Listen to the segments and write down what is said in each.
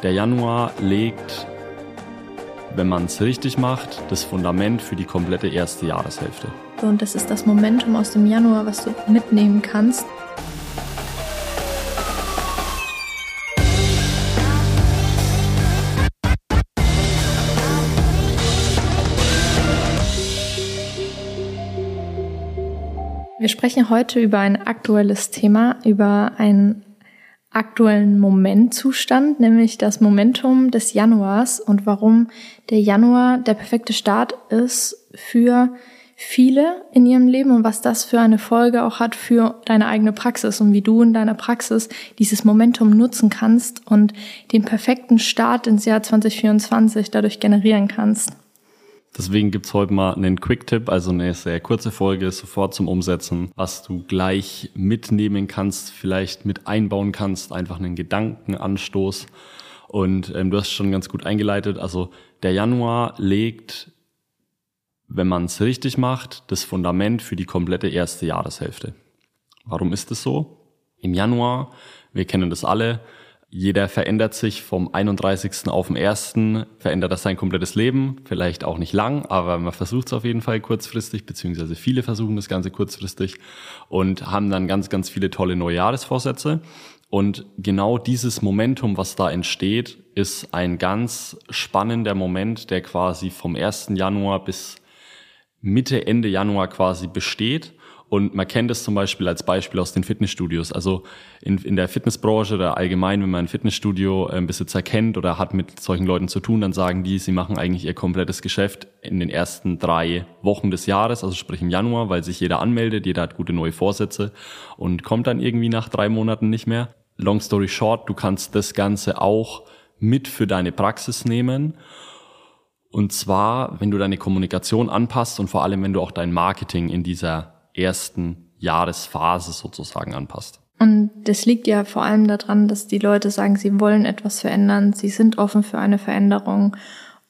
Der Januar legt, wenn man es richtig macht, das Fundament für die komplette erste Jahreshälfte. Und das ist das Momentum aus dem Januar, was du mitnehmen kannst. Wir sprechen heute über ein aktuelles Thema, über ein aktuellen Momentzustand, nämlich das Momentum des Januars und warum der Januar der perfekte Start ist für viele in ihrem Leben und was das für eine Folge auch hat für deine eigene Praxis und wie du in deiner Praxis dieses Momentum nutzen kannst und den perfekten Start ins Jahr 2024 dadurch generieren kannst. Deswegen gibt's heute mal einen Quick-Tipp, also eine sehr kurze Folge, sofort zum Umsetzen, was du gleich mitnehmen kannst, vielleicht mit einbauen kannst, einfach einen Gedankenanstoß. Und ähm, du hast schon ganz gut eingeleitet. Also der Januar legt, wenn man es richtig macht, das Fundament für die komplette erste Jahreshälfte. Warum ist es so? Im Januar, wir kennen das alle, jeder verändert sich vom 31. auf den 1. verändert das sein komplettes Leben. Vielleicht auch nicht lang, aber man versucht es auf jeden Fall kurzfristig, beziehungsweise viele versuchen das Ganze kurzfristig und haben dann ganz, ganz viele tolle Neujahresvorsätze. Und genau dieses Momentum, was da entsteht, ist ein ganz spannender Moment, der quasi vom 1. Januar bis Mitte, Ende Januar quasi besteht und man kennt es zum Beispiel als Beispiel aus den Fitnessstudios. Also in, in der Fitnessbranche oder allgemein, wenn man ein Fitnessstudio äh, Besitzer kennt oder hat mit solchen Leuten zu tun, dann sagen die, sie machen eigentlich ihr komplettes Geschäft in den ersten drei Wochen des Jahres, also sprich im Januar, weil sich jeder anmeldet, jeder hat gute neue Vorsätze und kommt dann irgendwie nach drei Monaten nicht mehr. Long story short, du kannst das Ganze auch mit für deine Praxis nehmen. Und zwar, wenn du deine Kommunikation anpasst und vor allem, wenn du auch dein Marketing in dieser ersten Jahresphase sozusagen anpasst. Und das liegt ja vor allem daran, dass die Leute sagen, sie wollen etwas verändern, sie sind offen für eine Veränderung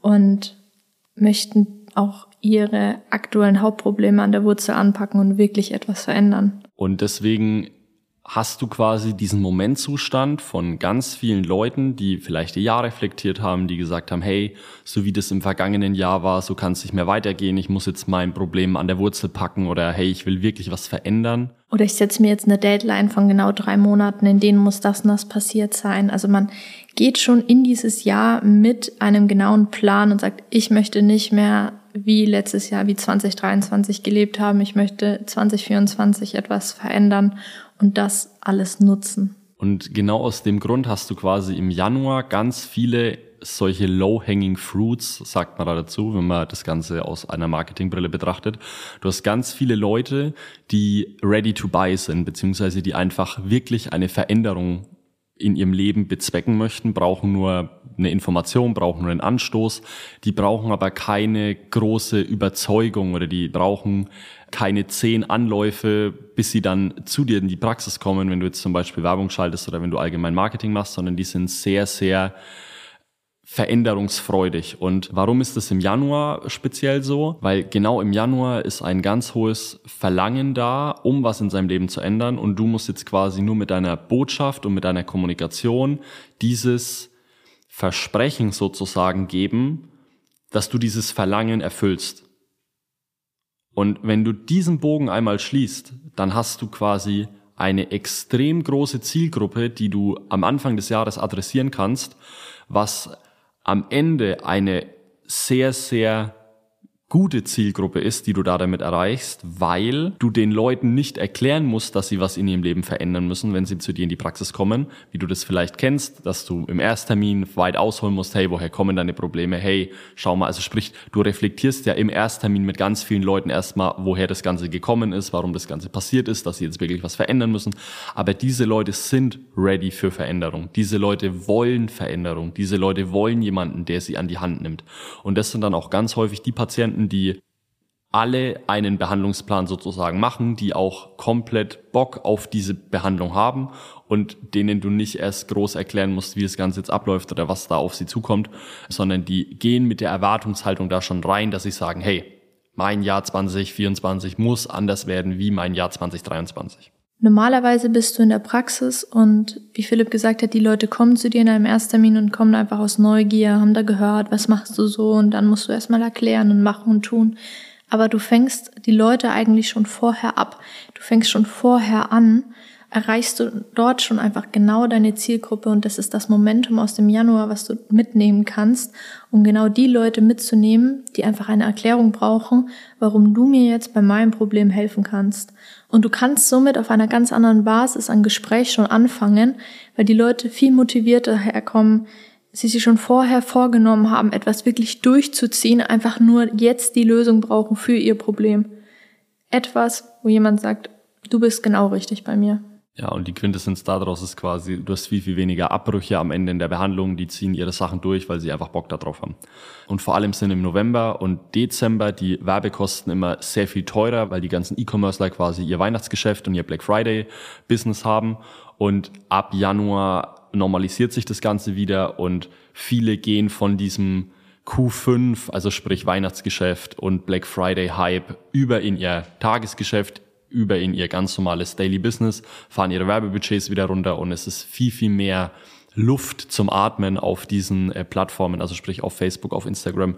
und möchten auch ihre aktuellen Hauptprobleme an der Wurzel anpacken und wirklich etwas verändern. Und deswegen hast du quasi diesen Momentzustand von ganz vielen Leuten, die vielleicht ihr Jahr reflektiert haben, die gesagt haben, hey, so wie das im vergangenen Jahr war, so kann es nicht mehr weitergehen, ich muss jetzt mein Problem an der Wurzel packen oder hey, ich will wirklich was verändern. Oder ich setze mir jetzt eine Deadline von genau drei Monaten, in denen muss das und das passiert sein. Also man geht schon in dieses Jahr mit einem genauen Plan und sagt, ich möchte nicht mehr wie letztes Jahr, wie 2023 gelebt haben. Ich möchte 2024 etwas verändern und das alles nutzen. Und genau aus dem Grund hast du quasi im Januar ganz viele solche low-hanging fruits, sagt man da dazu, wenn man das Ganze aus einer Marketingbrille betrachtet. Du hast ganz viele Leute, die ready to buy sind, beziehungsweise die einfach wirklich eine Veränderung in ihrem Leben bezwecken möchten, brauchen nur eine Information, brauchen einen Anstoß, die brauchen aber keine große Überzeugung oder die brauchen keine zehn Anläufe, bis sie dann zu dir in die Praxis kommen, wenn du jetzt zum Beispiel Werbung schaltest oder wenn du allgemein Marketing machst, sondern die sind sehr, sehr veränderungsfreudig. Und warum ist das im Januar speziell so? Weil genau im Januar ist ein ganz hohes Verlangen da, um was in seinem Leben zu ändern. Und du musst jetzt quasi nur mit deiner Botschaft und mit deiner Kommunikation dieses Versprechen sozusagen geben, dass du dieses Verlangen erfüllst. Und wenn du diesen Bogen einmal schließt, dann hast du quasi eine extrem große Zielgruppe, die du am Anfang des Jahres adressieren kannst, was am Ende eine sehr, sehr gute Zielgruppe ist, die du da damit erreichst, weil du den Leuten nicht erklären musst, dass sie was in ihrem Leben verändern müssen, wenn sie zu dir in die Praxis kommen, wie du das vielleicht kennst, dass du im Ersttermin weit ausholen musst, hey, woher kommen deine Probleme? Hey, schau mal, also sprich, du reflektierst ja im Ersttermin mit ganz vielen Leuten erstmal, woher das Ganze gekommen ist, warum das Ganze passiert ist, dass sie jetzt wirklich was verändern müssen. Aber diese Leute sind ready für Veränderung. Diese Leute wollen Veränderung. Diese Leute wollen jemanden, der sie an die Hand nimmt. Und das sind dann auch ganz häufig die Patienten, Patienten, die alle einen Behandlungsplan sozusagen machen, die auch komplett Bock auf diese Behandlung haben und denen du nicht erst groß erklären musst, wie das Ganze jetzt abläuft oder was da auf sie zukommt, sondern die gehen mit der Erwartungshaltung da schon rein, dass sie sagen, hey, mein Jahr 2024 muss anders werden wie mein Jahr 2023. Normalerweise bist du in der Praxis und wie Philipp gesagt hat, die Leute kommen zu dir in einem Ersttermin und kommen einfach aus Neugier, haben da gehört, was machst du so und dann musst du erstmal erklären und machen und tun. Aber du fängst die Leute eigentlich schon vorher ab. Du fängst schon vorher an erreichst du dort schon einfach genau deine Zielgruppe und das ist das Momentum aus dem Januar, was du mitnehmen kannst, um genau die Leute mitzunehmen, die einfach eine Erklärung brauchen, warum du mir jetzt bei meinem Problem helfen kannst. Und du kannst somit auf einer ganz anderen Basis ein Gespräch schon anfangen, weil die Leute viel motivierter herkommen, sie sich schon vorher vorgenommen haben, etwas wirklich durchzuziehen, einfach nur jetzt die Lösung brauchen für ihr Problem. Etwas, wo jemand sagt, du bist genau richtig bei mir. Ja, und die Quintessenz daraus ist quasi, du hast viel, viel weniger Abbrüche am Ende in der Behandlung, die ziehen ihre Sachen durch, weil sie einfach Bock darauf haben. Und vor allem sind im November und Dezember die Werbekosten immer sehr viel teurer, weil die ganzen E-Commercer quasi ihr Weihnachtsgeschäft und ihr Black Friday Business haben. Und ab Januar normalisiert sich das Ganze wieder und viele gehen von diesem Q5, also sprich Weihnachtsgeschäft und Black Friday Hype über in ihr Tagesgeschäft, über in ihr ganz normales Daily Business, fahren ihre Werbebudgets wieder runter und es ist viel, viel mehr Luft zum Atmen auf diesen äh, Plattformen, also sprich auf Facebook, auf Instagram,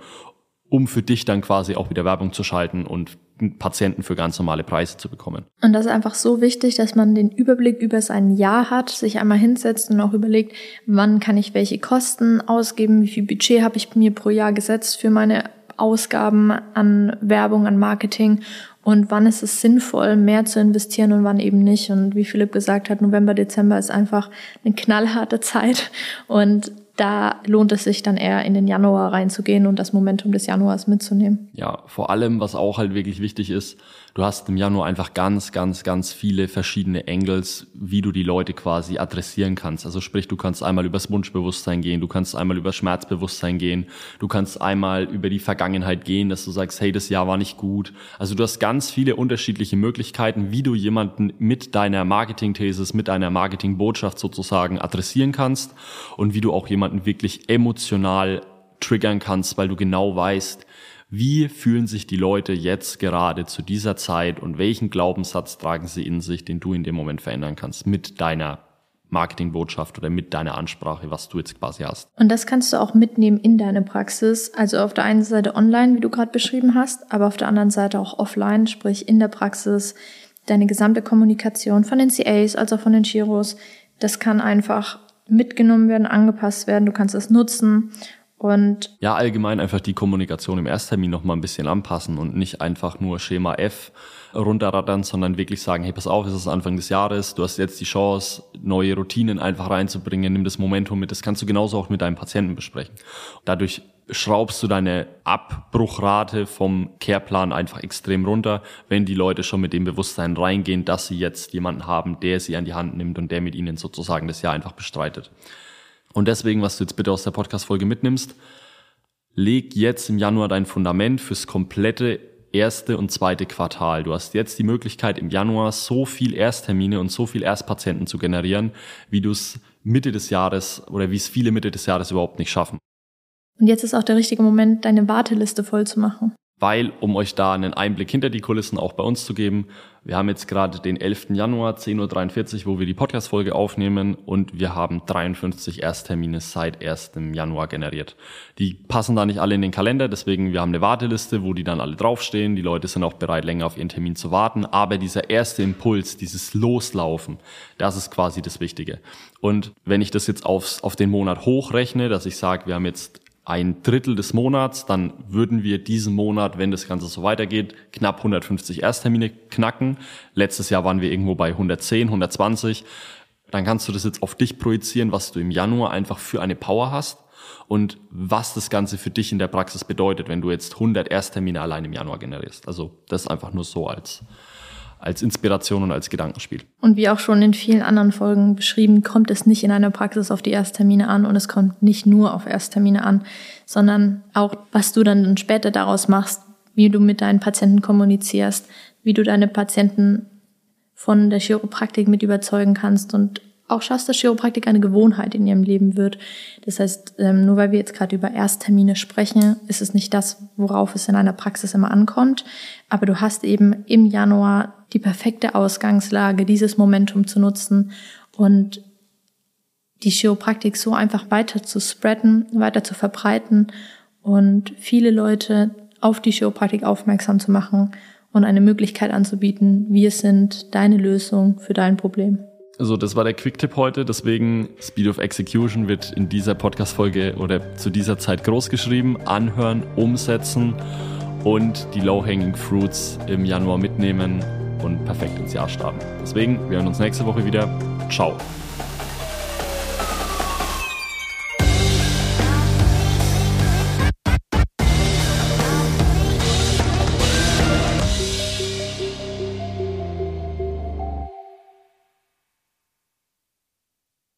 um für dich dann quasi auch wieder Werbung zu schalten und Patienten für ganz normale Preise zu bekommen. Und das ist einfach so wichtig, dass man den Überblick über sein Jahr hat, sich einmal hinsetzt und auch überlegt, wann kann ich welche Kosten ausgeben, wie viel Budget habe ich mir pro Jahr gesetzt für meine Ausgaben an Werbung, an Marketing und wann ist es sinnvoll, mehr zu investieren und wann eben nicht. Und wie Philipp gesagt hat, November, Dezember ist einfach eine knallharte Zeit und da lohnt es sich dann eher in den Januar reinzugehen und das Momentum des Januars mitzunehmen. Ja, vor allem, was auch halt wirklich wichtig ist, du hast im Januar einfach ganz, ganz, ganz viele verschiedene Angles, wie du die Leute quasi adressieren kannst. Also sprich, du kannst einmal übers Wunschbewusstsein gehen, du kannst einmal über Schmerzbewusstsein gehen, du kannst einmal über die Vergangenheit gehen, dass du sagst, hey, das Jahr war nicht gut. Also du hast ganz viele unterschiedliche Möglichkeiten, wie du jemanden mit deiner Marketing-Thesis, mit deiner Marketing-Botschaft sozusagen adressieren kannst und wie du auch jemanden wirklich emotional triggern kannst, weil du genau weißt, wie fühlen sich die Leute jetzt gerade zu dieser Zeit und welchen Glaubenssatz tragen sie in sich, den du in dem Moment verändern kannst mit deiner Marketingbotschaft oder mit deiner Ansprache, was du jetzt quasi hast. Und das kannst du auch mitnehmen in deine Praxis. Also auf der einen Seite online, wie du gerade beschrieben hast, aber auf der anderen Seite auch offline, sprich in der Praxis, deine gesamte Kommunikation von den CAs, also von den Chiros. Das kann einfach mitgenommen werden, angepasst werden. Du kannst es nutzen und ja, allgemein einfach die Kommunikation im Ersttermin noch mal ein bisschen anpassen und nicht einfach nur Schema F runterrattern, sondern wirklich sagen, hey, pass auf, es ist Anfang des Jahres, du hast jetzt die Chance, neue Routinen einfach reinzubringen, nimm das Momentum mit. Das kannst du genauso auch mit deinem Patienten besprechen. Dadurch schraubst du deine Abbruchrate vom Careplan einfach extrem runter, wenn die Leute schon mit dem Bewusstsein reingehen, dass sie jetzt jemanden haben, der sie an die Hand nimmt und der mit ihnen sozusagen das Jahr einfach bestreitet. Und deswegen, was du jetzt bitte aus der Podcast-Folge mitnimmst, leg jetzt im Januar dein Fundament fürs komplette erste und zweite Quartal. Du hast jetzt die Möglichkeit, im Januar so viel Ersttermine und so viel Erstpatienten zu generieren, wie du es Mitte des Jahres oder wie es viele Mitte des Jahres überhaupt nicht schaffen. Und jetzt ist auch der richtige Moment, deine Warteliste voll zu machen weil, um euch da einen Einblick hinter die Kulissen auch bei uns zu geben, wir haben jetzt gerade den 11. Januar, 10.43 Uhr, wo wir die Podcast-Folge aufnehmen und wir haben 53 Ersttermine seit 1. Januar generiert. Die passen da nicht alle in den Kalender, deswegen wir haben eine Warteliste, wo die dann alle draufstehen. Die Leute sind auch bereit, länger auf ihren Termin zu warten, aber dieser erste Impuls, dieses Loslaufen, das ist quasi das Wichtige. Und wenn ich das jetzt aufs, auf den Monat hochrechne, dass ich sage, wir haben jetzt ein Drittel des Monats, dann würden wir diesen Monat, wenn das Ganze so weitergeht, knapp 150 Ersttermine knacken. Letztes Jahr waren wir irgendwo bei 110, 120. Dann kannst du das jetzt auf dich projizieren, was du im Januar einfach für eine Power hast und was das Ganze für dich in der Praxis bedeutet, wenn du jetzt 100 Ersttermine allein im Januar generierst. Also das einfach nur so als als Inspiration und als Gedankenspiel. Und wie auch schon in vielen anderen Folgen beschrieben, kommt es nicht in einer Praxis auf die Ersttermine an und es kommt nicht nur auf Ersttermine an, sondern auch, was du dann später daraus machst, wie du mit deinen Patienten kommunizierst, wie du deine Patienten von der Chiropraktik mit überzeugen kannst und auch schaffst, dass Chiropraktik eine Gewohnheit in ihrem Leben wird. Das heißt, ähm, nur weil wir jetzt gerade über Ersttermine sprechen, ist es nicht das, worauf es in einer Praxis immer ankommt. Aber du hast eben im Januar die perfekte Ausgangslage, dieses Momentum zu nutzen und die Chiropraktik so einfach weiter zu spreaden, weiter zu verbreiten und viele Leute auf die Chiropraktik aufmerksam zu machen und eine Möglichkeit anzubieten, wir sind deine Lösung für dein Problem. Also das war der Quick-Tipp heute, deswegen Speed of Execution wird in dieser Podcast-Folge oder zu dieser Zeit groß geschrieben. Anhören, umsetzen und die Low-Hanging Fruits im Januar mitnehmen und perfekt ins Jahr starten. Deswegen, wir hören uns nächste Woche wieder. Ciao.